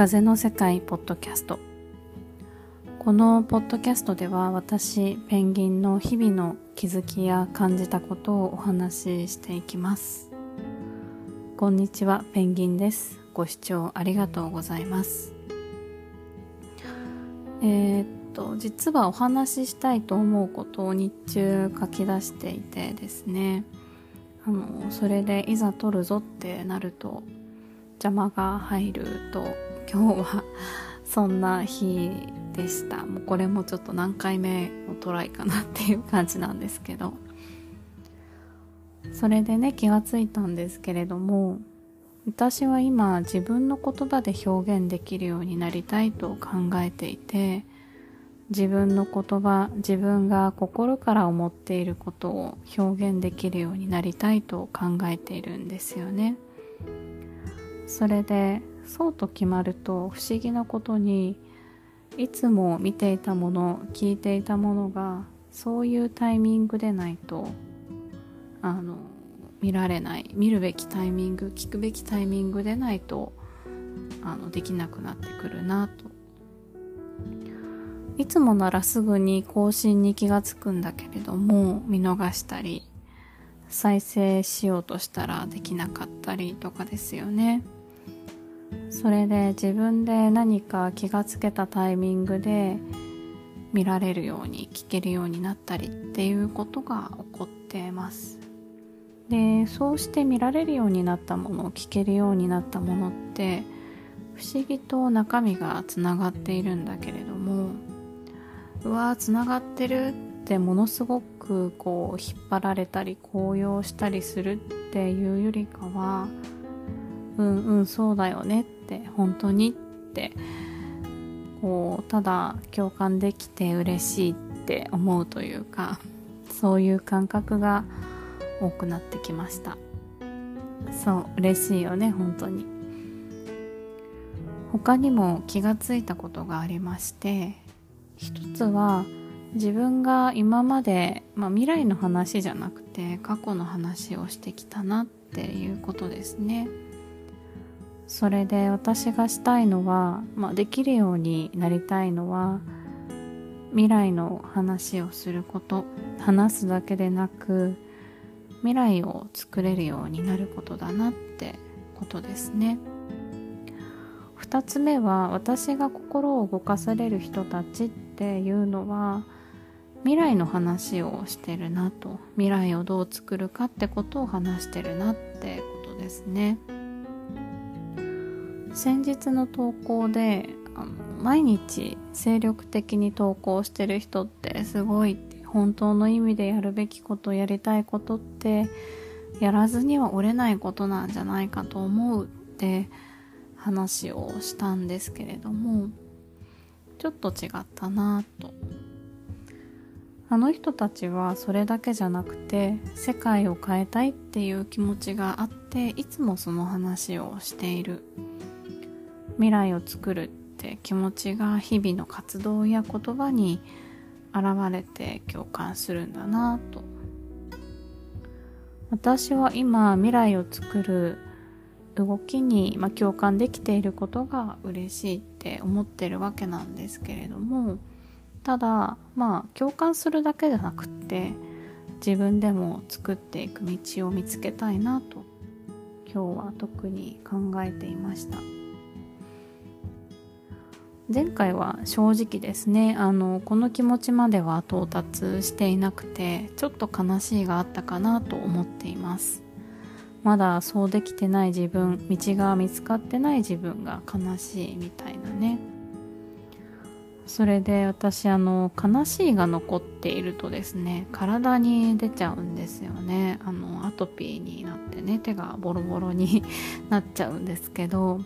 風の世界ポッドキャスト。このポッドキャストでは私ペンギンの日々の気づきや感じたことをお話ししていきます。こんにちはペンギンです。ご視聴ありがとうございます。えー、っと実はお話ししたいと思うことを日中書き出していてですね。あのそれでいざ撮るぞってなると邪魔が入ると今日はそんな日でした。もうこれもちょっと何回目のトライかなっていう感じなんですけど。それでね気がついたんですけれども私は今自分の言葉で表現できるようになりたいと考えていて自分の言葉自分が心から思っていることを表現できるようになりたいと考えているんですよね。それでそうと決まると不思議なことにいつも見ていたもの聞いていたものがそういうタイミングでないとあの見られない見るべきタイミング聞くべきタイミングでないとあのできなくなってくるなと。いつもならすぐに更新に気がつくんだけれども見逃したり再生しようとしたらできなかったりとかですよね。それで自分で何か気がつけたタイミングで見られるように聞けるようになったりっていうことが起こってます。でそうして見られるようになったもの聞けるようになったものって不思議と中身がつながっているんだけれどもうわーつながってるってものすごくこう引っ張られたり高揚したりするっていうよりかはうんうんそうだよねって本当に？ってこうただ共感できて嬉しいって思うというかそういう感覚が多くなってきました。そう嬉しいよね本当に。他にも気がついたことがありまして一つは自分が今まで、まあ、未来の話じゃなくて過去の話をしてきたなっていうことですね。それで私がしたいのは、まあ、できるようになりたいのは未来の話をすること話すだけでなく未来を作れるようになることだなってことですね。2つ目は私が心を動かされる人たちっていうのは未来の話をしてるなと未来をどう作るかってことを話してるなってことですね先日の投稿で毎日精力的に投稿してる人ってすごい本当の意味でやるべきことやりたいことってやらずには折れないことなんじゃないかと思うって話をしたんですけれどもちょっと違ったなと。あの人たちはそれだけじゃなくて世界を変えたいっていう気持ちがあっていつもその話をしている。未来を作るって気持ちが日々の活動や言葉に現れて共感するんだなと。私は今未来を作る動きに、まあ、共感できていることが嬉しいって思ってるわけなんですけれどもただまあ共感するだけじゃなくって自分でも作っていく道を見つけたいなと今日は特に考えていました。前回は正直ですねあのこの気持ちまでは到達していなくてちょっと悲しいがあったかなと思っています。まだそうできてない自分道が見つかってない自分が悲しいみたいなね。それで私あの悲しいが残っているとですね体に出ちゃうんですよね。あのアトピーになってね手がボロボロに なっちゃうんですけど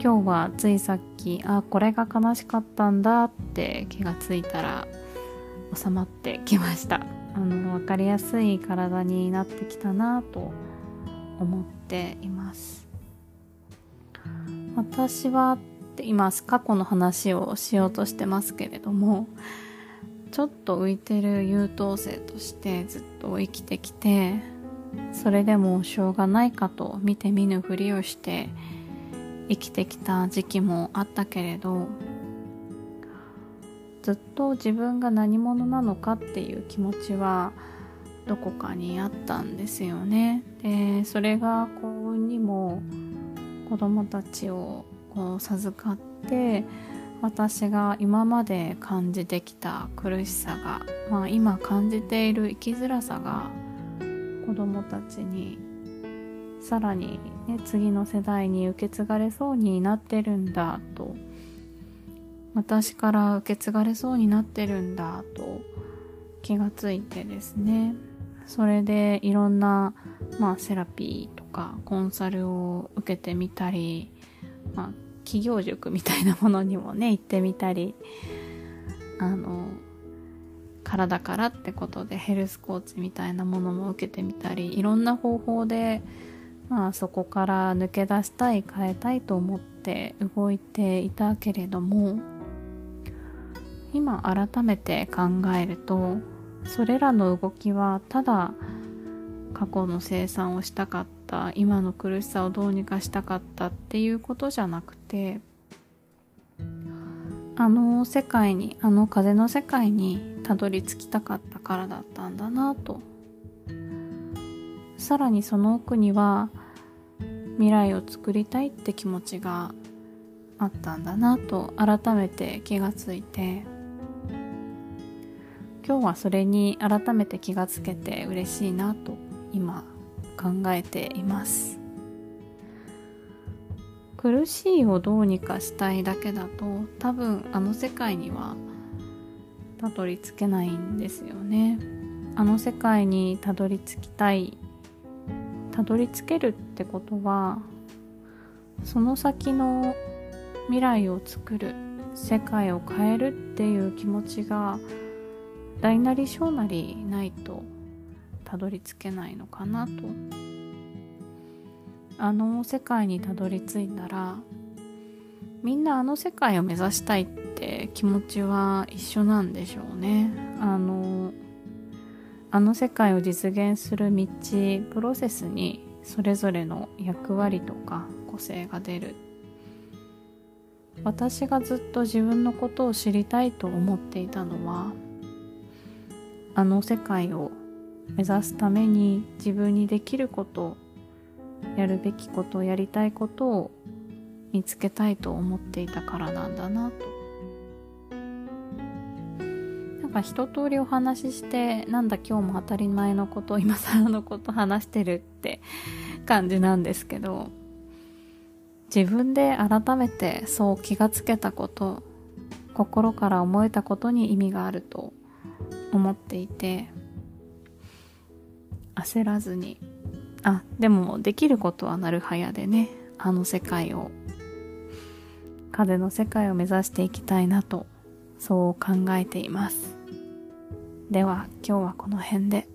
今日はついさっきあこれが悲しかったんだって気がついたら収まってきました。あの分かりやすい体になってきたなと思っています。私は今過去の話をしようとしてますけれどもちょっと浮いてる優等生としてずっと生きてきてそれでもしょうがないかと見て見ぬふりをして生きてきた時期もあったけれどずっと自分が何者なのかっていう気持ちはどこかにあったんですよね。でそれが幸運にも子供たちをこう授かって私が今まで感じてきた苦しさが、まあ、今感じている生きづらさが子供たちにさらに、ね、次の世代に受け継がれそうになってるんだと。私から受け継がれそうになってるんだと。気がついてですね。それでいろんな、まあ、セラピーとかコンサルを受けてみたり、まあ、企業塾みたいなものにもね行ってみたりあの体からってことでヘルスコーチみたいなものも受けてみたりいろんな方法で、まあ、そこから抜け出したい変えたいと思って動いていたけれども今改めて考えるとそれらの動きはただ過去の生産をしたかった今の苦しさをどうにかしたかったっていうことじゃなくてあの世界にあの風の世界にたどり着きたかったからだったんだなとさらにその奥には未来を作りたいって気持ちがあったんだなと改めて気がついて。今日はそれに改めて気がつけて嬉しいなと今考えています。苦しいをどうにかしたいだけだと多分あの世界にはたどり着けないんですよね。あの世界にたどり着きたいたどり着けるってことはその先の未来を作る世界を変えるっていう気持ちが大なり小なりないとたどり着けないのかなと。あの世界にたどり着いたらみんなあの世界を目指したいって気持ちは一緒なんでしょうね。あのあの世界を実現する道プロセスにそれぞれの役割とか個性が出る。私がずっと自分のことを知りたいと思っていたのはあの世界を目指すために自分にできることやるべきことやりたいことを見つけたいと思っていたからなんだなと。なんか一通りお話ししてなんだ今日も当たり前のこと今更のこと話してるって感じなんですけど自分で改めてそう気がつけたこと心から思えたことに意味があると思っていて焦らずにあでもできることはなるはやでねあの世界を風の世界を目指していきたいなとそう考えています。では今日はこの辺で。